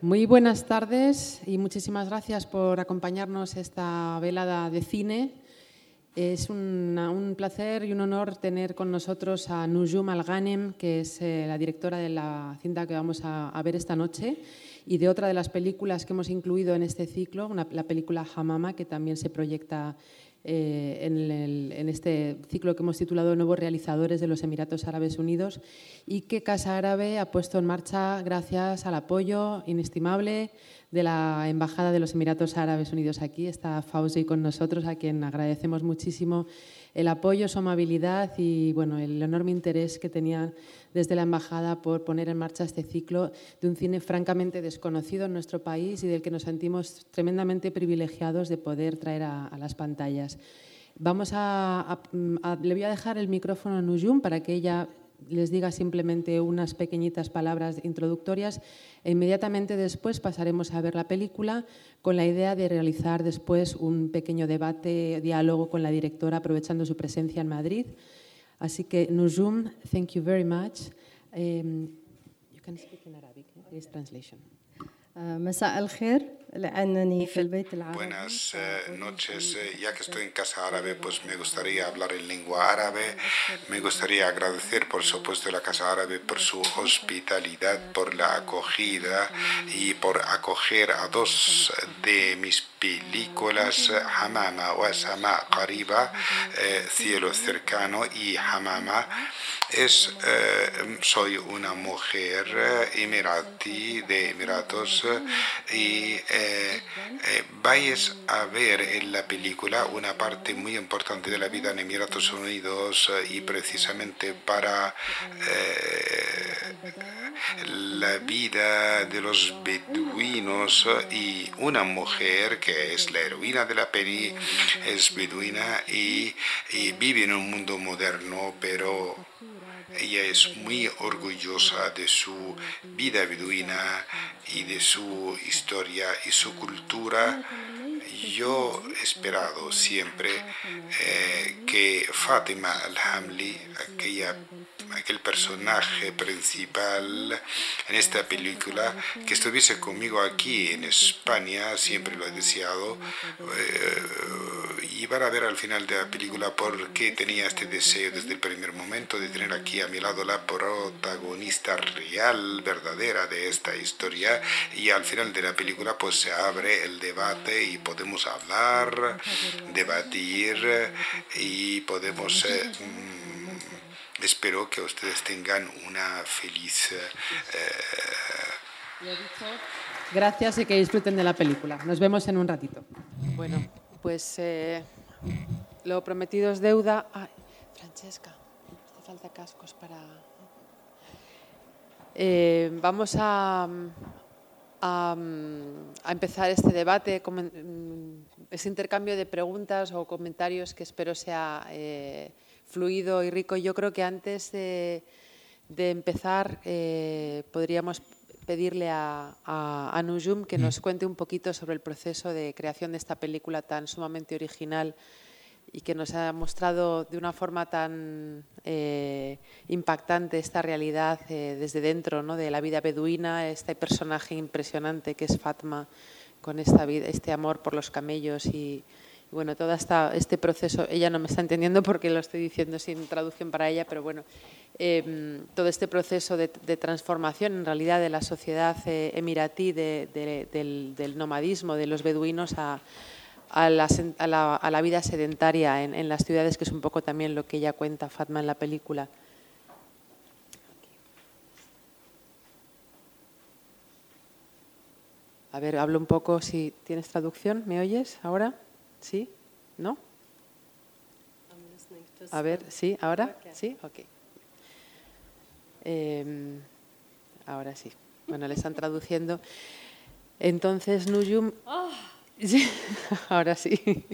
Muy buenas tardes y muchísimas gracias por acompañarnos esta velada de cine. Es un, placer y un honor tener con nosotros a Nujum Al-Ghanem, que es eh, la directora de la cinta que vamos a, ver esta noche, y de otra de las películas que hemos incluido en este ciclo, la película Hamama, que también se proyecta eh, en, este ciclo que hemos titulado Nuevos Realizadores de los Emiratos Árabes Unidos y que Casa Árabe ha puesto en marcha gracias al apoyo inestimable de la Embajada de los Emiratos Árabes Unidos aquí. Está Fauzi con nosotros, a quien agradecemos muchísimo el apoyo, su amabilidad y bueno, el enorme interés que tenía desde la Embajada por poner en marcha este ciclo de un cine francamente desconocido en nuestro país y del que nos sentimos tremendamente privilegiados de poder traer a, las pantallas. Vamos a, le voy a dejar el micrófono a Nujum para que ella les diga simplemente unas pequeñitas palabras introductorias e inmediatamente después pasaremos a ver la película con la idea de realizar después un pequeño debate, diálogo con la directora aprovechando su presencia en Madrid. Así que Nujum, thank you very much. Um, you can speak in Arabic, please translation. مساء الخير Buenas eh, noches. Eh, ya que estoy en casa árabe, pues me gustaría hablar en lengua árabe. Me gustaría agradecer, por supuesto, a la Casa Árabe por su hospitalidad, por la acogida y por acoger a dos de mis películas, Hamama o Asama Qariba, eh, Cielo Cercano y Hamama. Es, soy una mujer emiratí de Emiratos y eh, eh, vais a ver en la película una parte muy importante de la vida en Emiratos Unidos eh, y precisamente para la vida de los beduinos y una mujer que es la heroína de la peli, es beduina y, y vive en un mundo moderno, pero ella es muy orgullosa de su vida beduina y de su historia y su cultura. Yo he esperado siempre eh, que Fátima al-Hamli, aquella aquel personaje principal en esta película, que estuviese conmigo aquí en España, siempre lo he deseado, eh, y van a ver al final de la película por qué tenía este deseo desde el primer momento de tener aquí a mi lado la protagonista real, verdadera de esta historia, y al final de la película pues se abre el debate y podemos hablar, debatir y podemos... Eh, espero que ustedes tengan una feliz... Eh, Gracias y que disfruten de la película. Nos vemos en un ratito. Bueno, pues eh, lo prometido es deuda. Francesca, hace falta cascos para... Eh, vamos a, a, empezar este debate, ese intercambio de preguntas o comentarios que espero sea fluido y rico. Yo creo que antes de, empezar eh, podríamos pedirle a, a, Nujum que nos mm. cuente un poquito sobre el proceso de creación de esta película tan sumamente original y que nos ha mostrado de una forma tan eh, impactante esta realidad eh, desde dentro ¿no? de la vida beduina, este personaje impresionante que es Fatma, con esta vida, este amor por los camellos y, bueno, todo este proceso, ella no me está entendiendo porque lo estoy diciendo sin traducción para ella, pero bueno, em, todo este proceso de, transformación en realidad de la sociedad eh, emiratí, del, nomadismo, de los beduinos a, la, vida sedentaria en, en, las ciudades, que es un poco también lo que ella cuenta, Fatma, en la película. A ver, hablo un poco si tienes traducción, ¿me oyes ahora? ¿Sí? ¿No? A ver, ¿sí? ¿Ahora? ¿Sí? Ok. Em, ahora sí. Bueno, le están traduciendo. Entonces, Nuyum... Ah. ahora sí.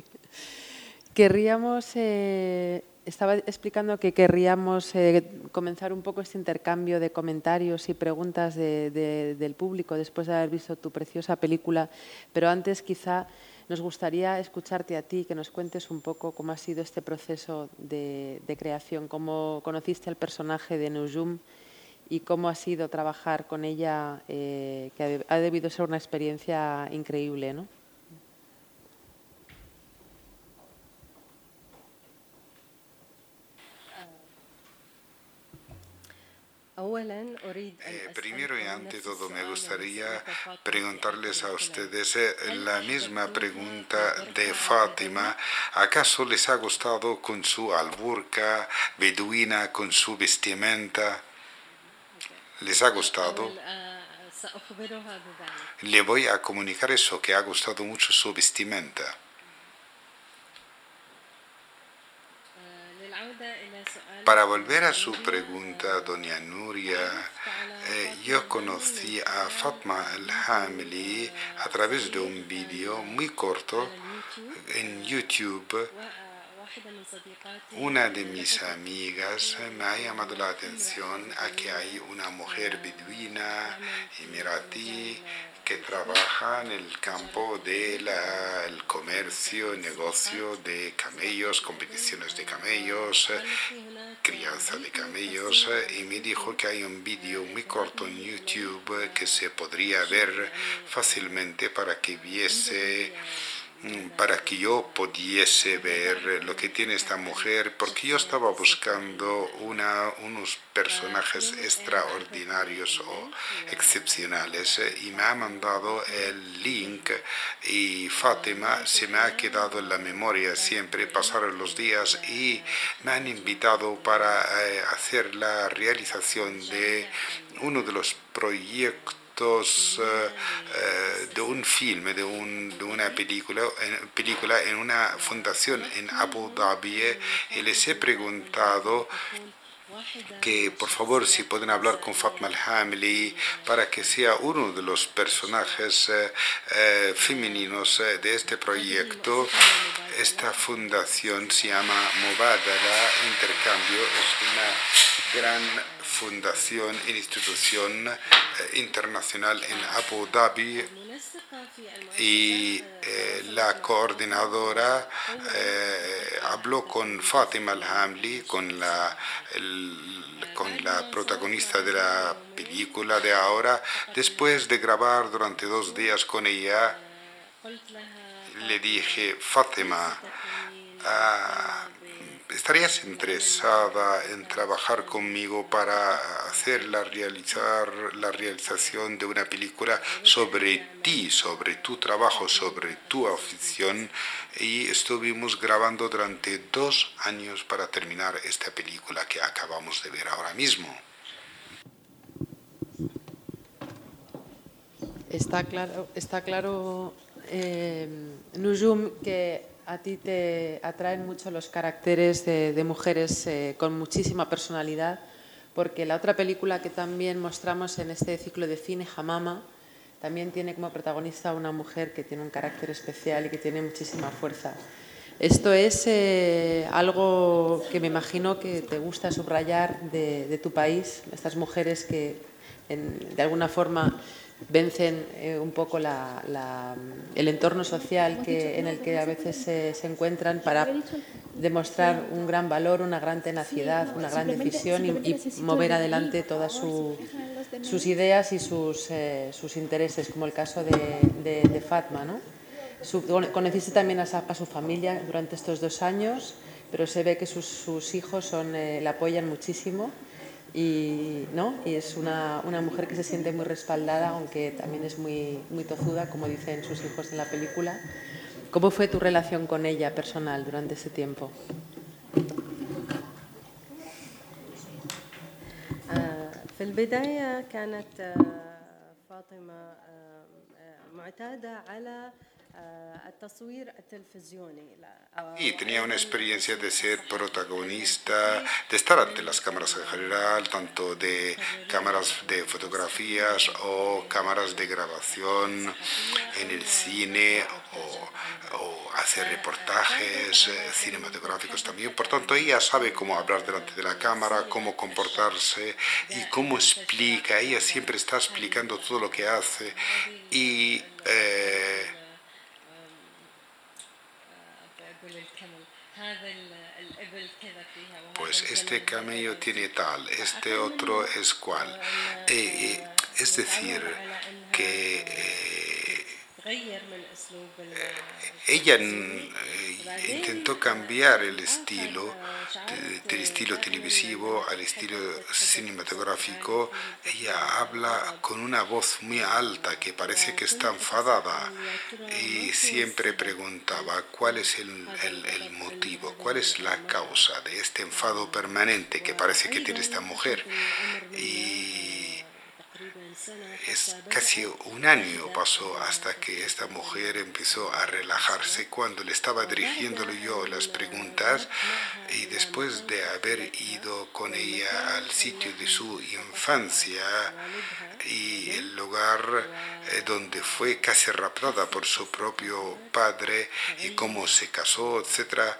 Querríamos... Eh, estaba explicando que querríamos eh, comenzar un poco este intercambio de comentarios y preguntas del público después de haber visto tu preciosa película, pero antes quizá nos gustaría escucharte a ti, que nos cuentes un poco cómo ha sido este proceso de, creación, cómo conociste al personaje de Nujum y cómo ha sido trabajar con ella, eh, que ha debido ser una experiencia increíble, ¿no? Eh, primero y ante todo me gustaría preguntarles a ustedes eh, la misma pregunta de Fátima. ¿Acaso les ha gustado con su alburca beduina, con su vestimenta? ¿Les ha gustado? Le voy a comunicar eso, que ha gustado mucho su vestimenta. Para volver a su pregunta, doña Nuria, eh, yo conocí a Fatma al-Hamili a través de un vídeo muy corto en YouTube. Una de mis amigas me ha llamado la atención a que hay una mujer beduina, emiratí, que trabaja en el campo del comercio, negocio de camellos, competiciones de camellos, crianza de camellos, y me dijo que hay un vídeo muy corto en YouTube que se podría ver fácilmente para que viese para que yo pudiese ver lo que tiene esta mujer, porque yo estaba buscando una, unos personajes extraordinarios o excepcionales eh, y me ha mandado el link y Fátima se me ha quedado en la memoria siempre, pasaron los días y me han invitado para eh, hacer la realización de uno de los proyectos eh, eh, de un filme, de, de una película, película en una fundación en Abu Dhabi y les he preguntado que por favor si pueden hablar con Fatma al-Hamili para que sea uno de los personajes eh, femeninos de este proyecto. Esta fundación se llama Mubadala Intercambio, es una gran fundación e institución eh, internacional en Abu Dhabi y eh, la coordinadora eh, habló con Fatima al-Hamli, con la, con la protagonista de la película de ahora, después de grabar durante dos días con ella, le dije, Fátima, ah, ¿Estarías interesada en trabajar conmigo para hacer la, realizar la realización de una película sobre ti, sobre tu trabajo, sobre tu afición? Y estuvimos grabando durante dos años para terminar esta película que acabamos de ver ahora mismo. Está claro, está claro eh, Nujum, que a ti te atraen mucho los caracteres de, mujeres eh, con muchísima personalidad, porque la otra película que también mostramos en este ciclo de cine, Hamama, también tiene como protagonista una mujer que tiene un carácter especial y que tiene muchísima fuerza. Esto es eh, algo que me imagino que te gusta subrayar de, tu país, estas mujeres que de alguna forma vencen eh, un poco el entorno social que, en el que a veces se, encuentran para demostrar un gran valor, una gran tenacidad, una gran decisión y, mover adelante todas sus ideas y sus, eh, sus, intereses, como el caso de, de, Fatma. ¿no? conociste también a, su familia durante estos dos años, pero se ve que sus, sus hijos son, eh, la apoyan muchísimo y, ¿no? y es una, una, mujer que se siente muy respaldada, aunque también es muy, muy tozuda, como dicen sus hijos en la película. ¿Cómo fue tu relación con ella personal durante ese tiempo? في البداية كانت فاطمة معتادة على y tenía una experiencia de ser protagonista, de estar ante las cámaras en general, tanto de cámaras de fotografías o cámaras de grabación en el cine o, hacer reportajes eh, cinematográficos también. Por tanto, ella sabe cómo hablar delante de la cámara, cómo comportarse y cómo explica. Ella siempre está explicando todo lo que hace y... Eh, pues este camello tiene tal, este otro es cual. Eh, eh, es decir, que eh, ella intentó cambiar el estilo del estilo televisivo al estilo cinematográfico. Ella habla con una voz muy alta que parece que está enfadada y siempre preguntaba cuál es el, el motivo, cuál es la causa de este enfado permanente que parece que tiene esta mujer. Y es casi un año pasó hasta que esta mujer empezó a relajarse. Cuando le estaba dirigiéndole yo las preguntas y después de haber ido con ella al sitio de su infancia y el lugar eh, donde fue casi raptada por su propio padre y cómo se casó, etcétera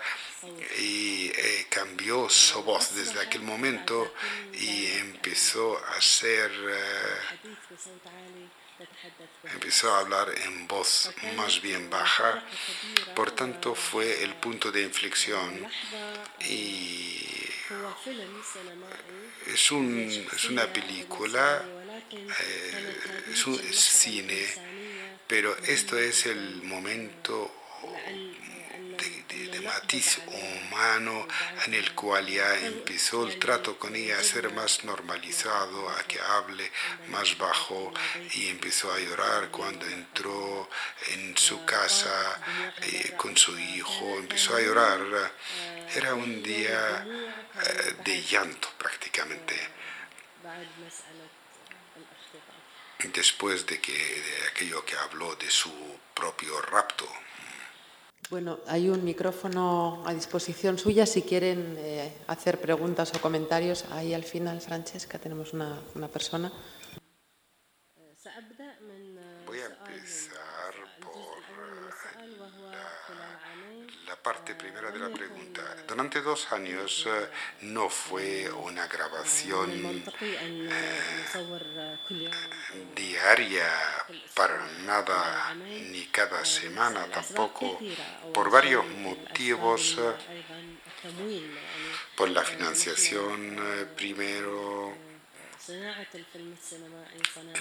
y eh, cambió su voz desde aquel momento y empezó a ser eh, empezó a hablar en voz más bien baja. Por tanto fue el punto de inflexión y es, un, es una película eh, es un cine pero esto es el momento de, matiz humano en el cual ya empezó el trato con ella a ser más normalizado, a que hable más bajo y empezó a llorar cuando entró en su casa eh, con su hijo, empezó a llorar. Era un día eh, de llanto prácticamente después de, que, de aquello que habló de su propio rapto. Bueno, hay un micrófono a disposición suya si quieren eh, hacer preguntas o comentarios. Ahí al final, Francesca, tenemos una, una persona. Voy a empezar la, parte primera de la pregunta. Durante dos años eh, no fue una grabación eh, diaria para nada, ni cada semana tampoco, por varios motivos, eh, por la financiación primero,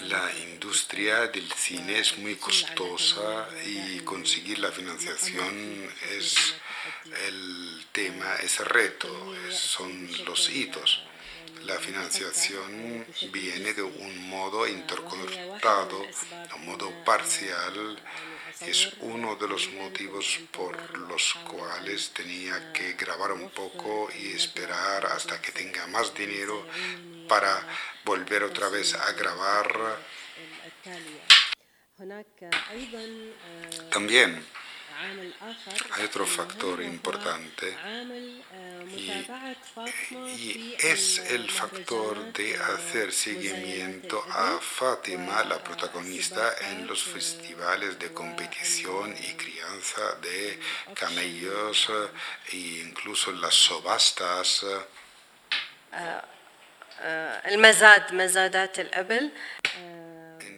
la industria del cine es muy costosa y conseguir la financiación es el tema, es el reto, son los hitos. La financiación viene de un modo interconectado, de un modo parcial, es uno de los motivos por los cuales tenía que grabar un poco y esperar hasta que tenga más dinero para volver otra vez a grabar. También hay otro factor importante y, es el factor de hacer seguimiento a Fátima, la protagonista, en los festivales de competición y crianza de camellos e incluso las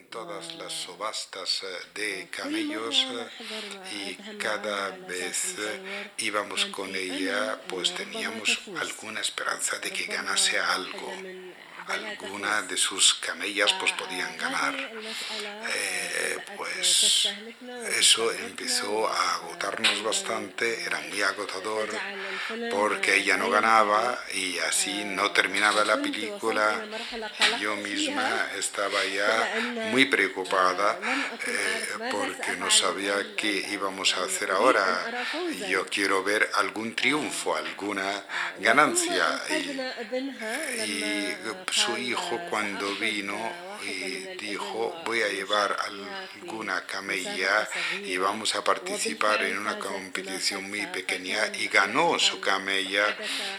todas las subastas eh, de camellos eh, y cada vez eh, íbamos con ella, pues teníamos alguna esperanza de que ganase algo alguna de sus camellas pues podían ganar. Eh, pues eso empezó a agotarnos bastante, era muy agotador porque ella no ganaba y así no terminaba la película. Yo misma estaba ya muy preocupada eh, porque no sabía qué íbamos a hacer ahora. Yo quiero ver algún triunfo, alguna ganancia. y su hijo cuando vino y dijo voy a llevar alguna camella y vamos a participar en una competición muy pequeña y ganó su camella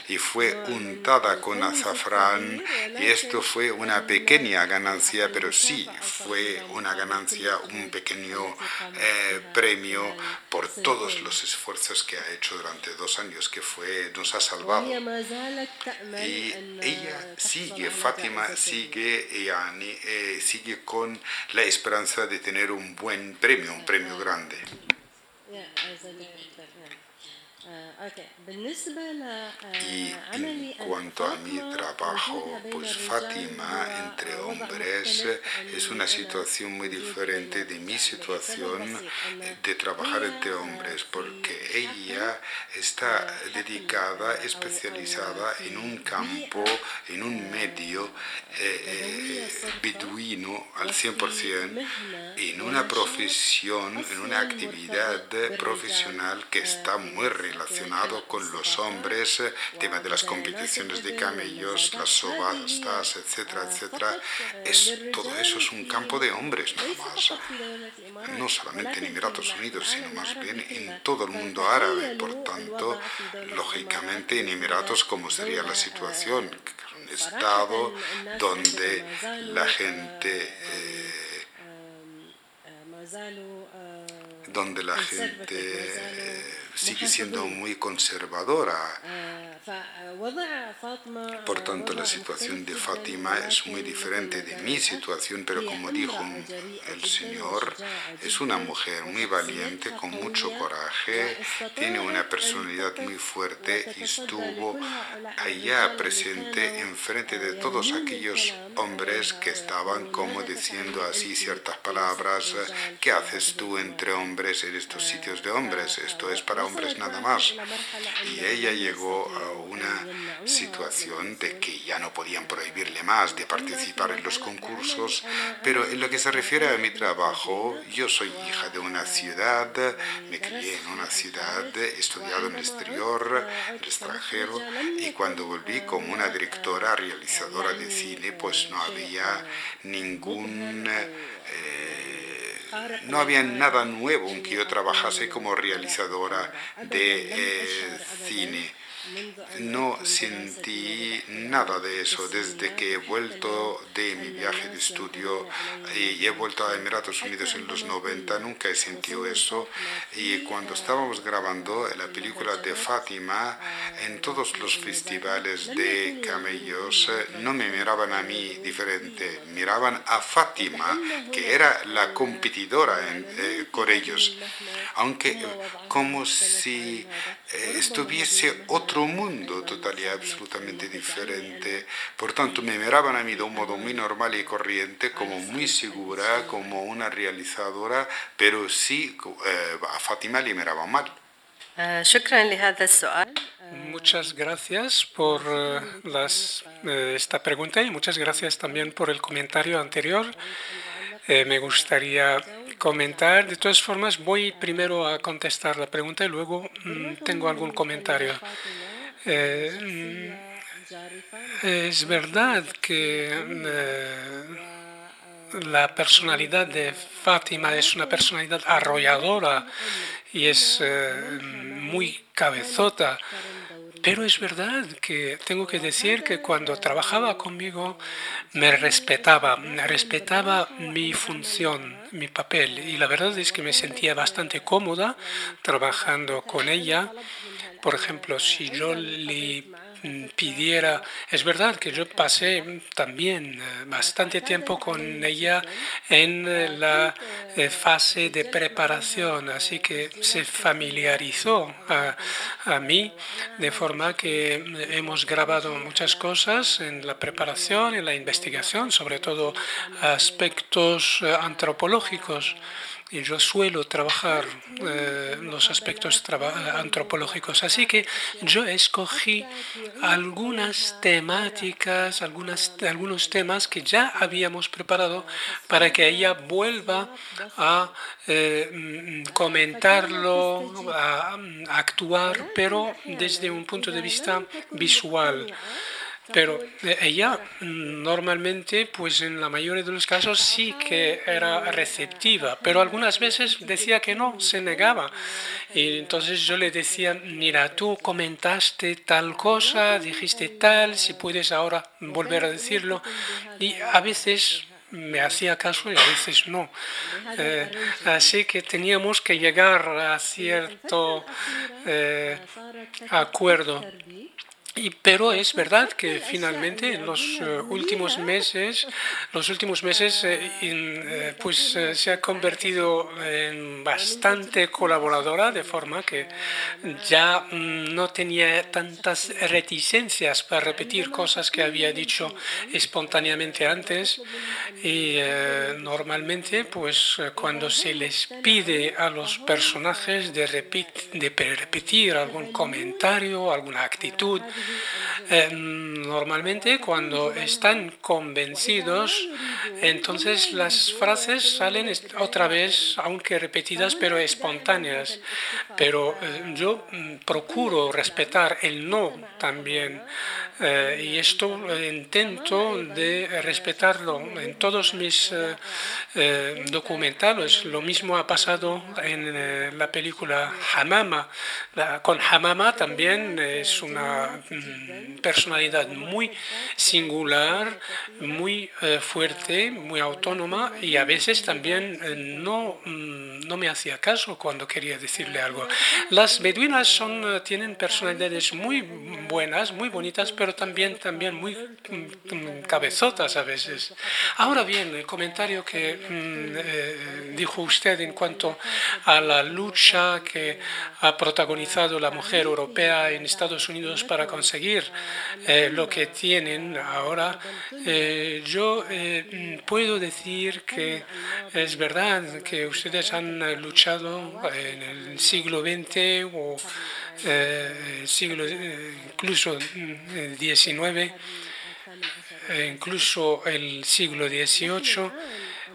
y fue untada con azafrán y esto fue una pequeña ganancia pero sí fue una ganancia un pequeño eh, premio por todos los esfuerzos que ha hecho durante dos años que fue nos ha salvado. Y ella sigue Fátima sigue yani, eh, sigue con la esperanza de tener un buen premio, un premio grande. Y en cuanto a mi trabajo, pues Fátima entre hombres es una situación muy diferente de mi situación de trabajar entre hombres, porque ella está dedicada, especializada en un campo, en un medio eh, beduino al 100%, en una profesión, en una actividad profesional que está muy relacionado con los hombres, tema de las competiciones de camellos, las subastas, etcétera, etcétera. Es, todo eso es un campo de hombres, nada más. No solamente en Emiratos Unidos, sino más bien en todo el mundo árabe. Por tanto, lógicamente en Emiratos, como sería la situación? Un estado donde la gente... Eh, donde la gente sigue siendo muy conservadora. Por tanto, la situación de Fátima es muy diferente de mi situación, pero como dijo el Señor, es una mujer muy valiente, con mucho coraje, tiene una personalidad muy fuerte y estuvo allá presente enfrente de todos aquellos hombres que estaban como diciendo así ciertas palabras, ¿qué haces tú entre hombres en estos sitios de hombres? Esto es para hombres nada más. Y ella llegó a una situación de que ya no podían prohibirle más de participar en los concursos, pero en lo que se refiere a mi trabajo, yo soy hija de una ciudad, me crié en una ciudad, he estudiado en el exterior, en el extranjero, y cuando volví como una directora realizadora de cine, pues no había ningún... Eh, no había nada nuevo en que yo trabajase como realizadora de eh, cine no sentí nada de eso desde que he vuelto de mi viaje de estudio y he vuelto a Emiratos Unidos en los 90, nunca he sentido eso. Y cuando estábamos grabando la película de Fátima, en todos los festivales de camellos, no me miraban a mí diferente, miraban a Fátima, que era la competidora eh, con ellos, aunque como si eh, estuviese otro mundo total y absolutamente diferente. Por tanto, me miraban a mí de un modo muy normal y corriente, como muy segura, como una realizadora, pero sí eh, a Fátima le miraban mal. Muchas gracias por eh, las, eh, esta pregunta y muchas gracias también por el comentario anterior. me gustaría comentar. De todas formas, voy primero a contestar la pregunta y luego mm, tengo algún comentario. Eh, es verdad que eh, la personalidad de Fátima es una personalidad arrolladora y es eh, muy cabezota. Pero es verdad que tengo que decir que cuando trabajaba conmigo me respetaba, respetaba mi función, mi papel. Y la verdad es que me sentía bastante cómoda trabajando con ella por ejemplo, si yo le pidiera, es verdad que yo pasé también eh, bastante tiempo con ella en eh, la eh, fase de preparación, así que se familiarizó a, a mí de forma que hemos grabado muchas cosas en la preparación, en la investigación, sobre todo aspectos antropológicos y yo suelo trabajar eh, los aspectos antropológicos. Así que yo escogí algunas temáticas, algunas, algunos temas que ya habíamos preparado para que ella vuelva a eh, comentarlo, a actuar, pero desde un punto de vista visual. Pero eh, ella mm, normalmente, pues en la mayoría de los casos sí que era receptiva, pero algunas veces decía que no, se negaba. Y entonces yo le decía, mira, tú comentaste tal cosa, dijiste tal, si puedes ahora volver a decirlo. Y a veces me hacía caso y a veces no. Eh, así que teníamos que llegar a cierto eh, acuerdo. Pero es verdad que finalmente en los eh, últimos meses, los últimos meses, eh, eh, pues se ha convertido en bastante colaboradora, de forma que ya mm, no tenía tantas reticencias para repetir cosas que había dicho espontáneamente antes. Y normalmente, pues cuando se les pide a los personajes de, de repetir algún comentario, alguna actitud, eh, normalmente cuando están convencidos, entonces las frases salen otra vez, aunque repetidas, pero espontáneas. Pero eh, yo mm, procuro respetar el no también. Eh, y esto intento de respetarlo en todos mis eh, eh, documentales. Lo mismo ha pasado en la película Hamama. con Hamama también es una personalidad muy singular, muy fuerte, muy autónoma y a veces también no, mm, no me hacía caso cuando quería decirle algo. Las beduinas son, tienen personalidades muy buenas, muy bonitas, pero también, también muy mm, cabezotas a veces. Ahora bien, el comentario que mm, eh, dijo usted en cuanto a la lucha que ha protagonizado la mujer europea en Estados Unidos para conseguir eh, lo que tienen ahora, eh, yo puedo decir que es verdad que ustedes han luchado en el siglo XX o eh, siglo, eh, incluso XIX, eh, incluso el siglo XVIII.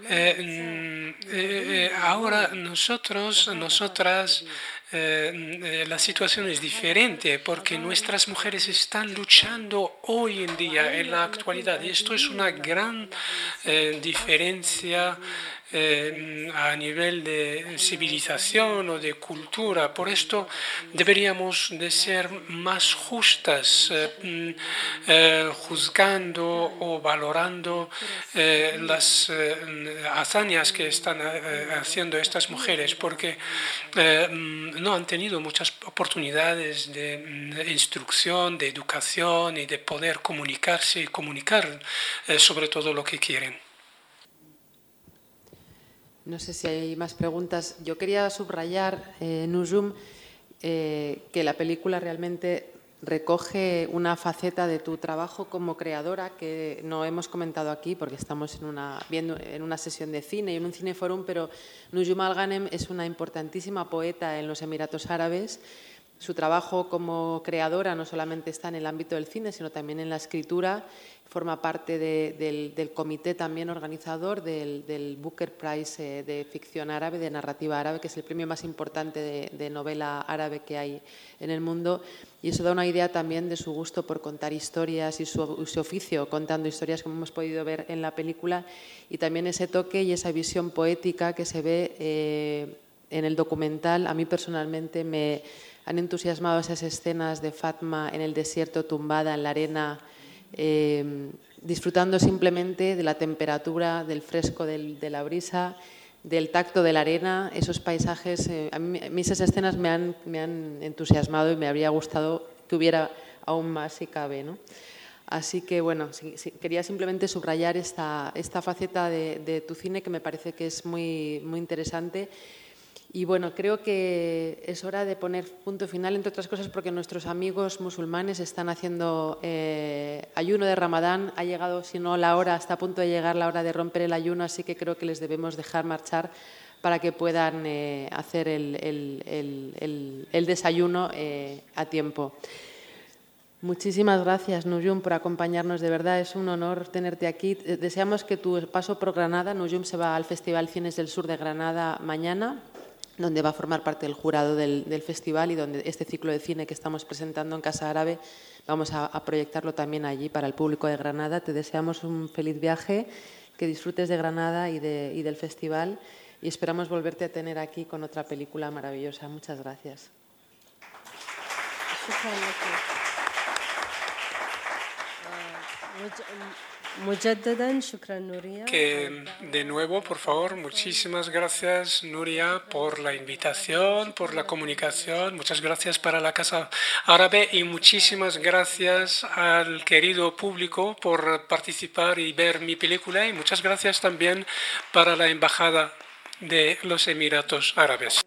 Eh, ahora nosotros, nosotras, la situación es diferente porque nuestras mujeres están luchando hoy en día, en la actualidad, y esto es una gran diferencia eh, a nivel de civilización o de cultura. Por esto deberíamos de ser más justas, eh, mm, eh, juzgando o valorando las hazañas que están haciendo estas mujeres, porque mm, no han tenido muchas oportunidades de mm, instrucción, de educación y de poder comunicarse y comunicar sobre todo lo que quieren. No sé si hay más preguntas. Yo quería subrayar, eh, Nujum, eh, que la película realmente recoge una faceta de tu trabajo como creadora que no hemos comentado aquí porque estamos en una, viendo en una sesión de cine y en un cineforum, pero Nujum Al-Ghanem es una importantísima poeta en los Emiratos Árabes su trabajo como creadora no solamente está en el ámbito del cine, sino también en la escritura. Forma parte del, comité también organizador del, Booker Prize eh, de ficción árabe, de narrativa árabe, que es el premio más importante de, novela árabe que hay en el mundo. Y eso da una idea también de su gusto por contar historias y su, oficio contando historias, como hemos podido ver en la película. Y también ese toque y esa visión poética que se ve eh, en el documental, a mí personalmente me han entusiasmado esas escenas de Fatma en el desierto tumbada en la arena, eh, disfrutando simplemente de la temperatura, del fresco de la brisa, del tacto de la arena, esos paisajes. Eh, a, mí, esas escenas me han, me han, entusiasmado y me habría gustado que hubiera aún más si cabe. ¿no? Así que bueno, quería simplemente subrayar esta, esta faceta de, de, tu cine que me parece que es muy, muy interesante y bueno, creo que es hora de poner punto final, entre otras cosas, porque nuestros amigos musulmanes están haciendo eh, ayuno de Ramadán. Ha llegado, si no la hora, está a punto de llegar la hora de romper el ayuno, así que creo que les debemos dejar marchar para que puedan eh, hacer el, desayuno eh, a tiempo. Muchísimas gracias, Nuyum, por acompañarnos. De verdad, es un honor tenerte aquí. Deseamos que tu paso por Granada, Nuyum se va al Festival Cines del Sur de Granada mañana, donde va a formar parte del jurado del, festival y donde este ciclo de cine que estamos presentando en Casa Árabe vamos a, proyectarlo también allí para el público de Granada. Te deseamos un feliz viaje, que disfrutes de Granada y, del festival y esperamos volverte a tener aquí con otra película maravillosa. Muchas gracias. Que de nuevo, por favor, muchísimas gracias Nuria por la invitación, por la comunicación, muchas gracias para la Casa Árabe y muchísimas gracias al querido público por participar y ver mi película. Y muchas gracias también para la Embajada de los Emiratos Árabes.